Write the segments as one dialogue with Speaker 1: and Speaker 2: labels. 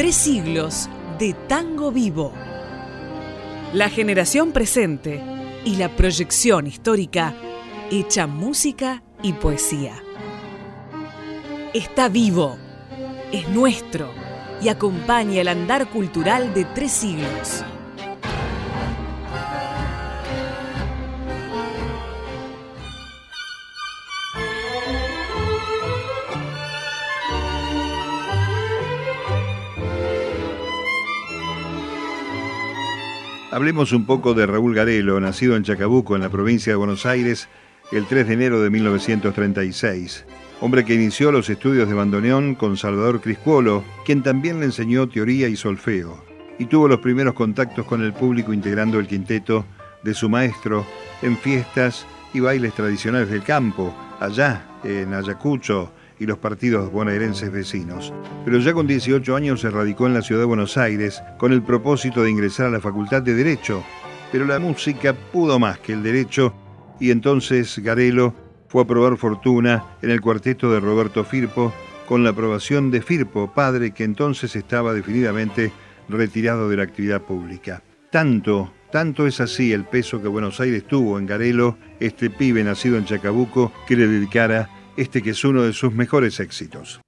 Speaker 1: Tres siglos de tango vivo. La generación presente y la proyección histórica hecha música y poesía. Está vivo, es nuestro y acompaña el andar cultural de tres siglos.
Speaker 2: Hablemos un poco de Raúl Garelo, nacido en Chacabuco, en la provincia de Buenos Aires, el 3 de enero de 1936. Hombre que inició los estudios de bandoneón con Salvador Criscuolo, quien también le enseñó teoría y solfeo, y tuvo los primeros contactos con el público integrando el quinteto de su maestro en fiestas y bailes tradicionales del campo, allá en Ayacucho, y los partidos bonaerenses vecinos. Pero ya con 18 años se radicó en la ciudad de Buenos Aires con el propósito de ingresar a la Facultad de Derecho, pero la música pudo más que el derecho y entonces Garelo fue a probar fortuna en el cuarteto de Roberto Firpo con la aprobación de Firpo, padre que entonces estaba definitivamente retirado de la actividad pública. Tanto, tanto es así el peso que Buenos Aires tuvo en Garelo, este pibe nacido en Chacabuco, que le dedicara este que es uno de sus mejores éxitos.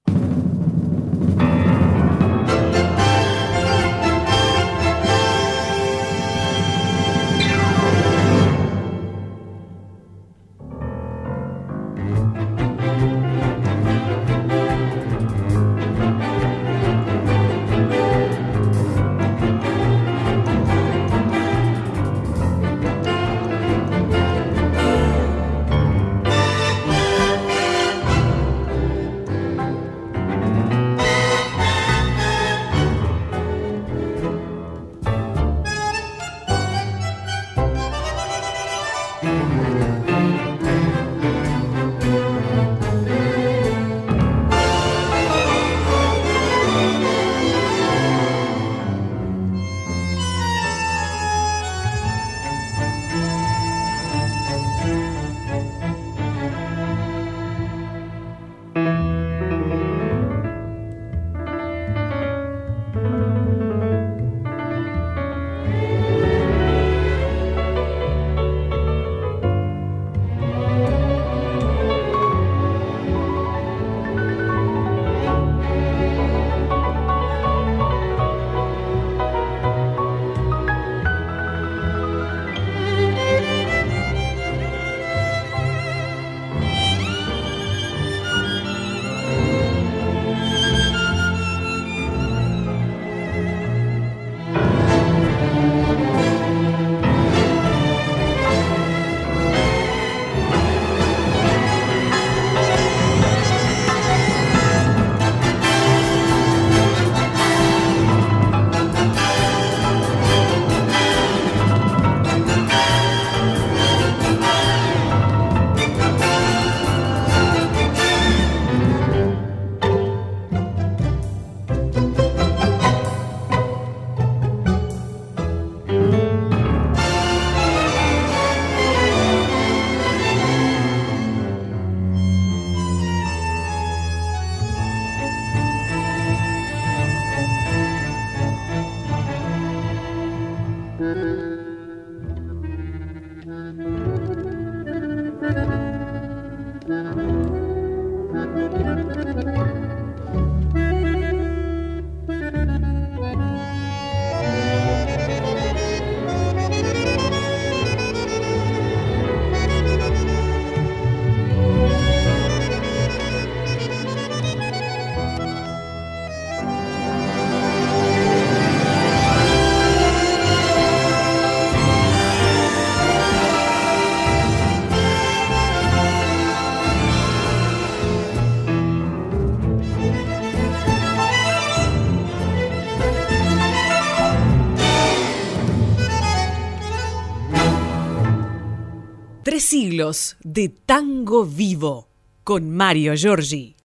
Speaker 1: Siglos de tango vivo con Mario Giorgi.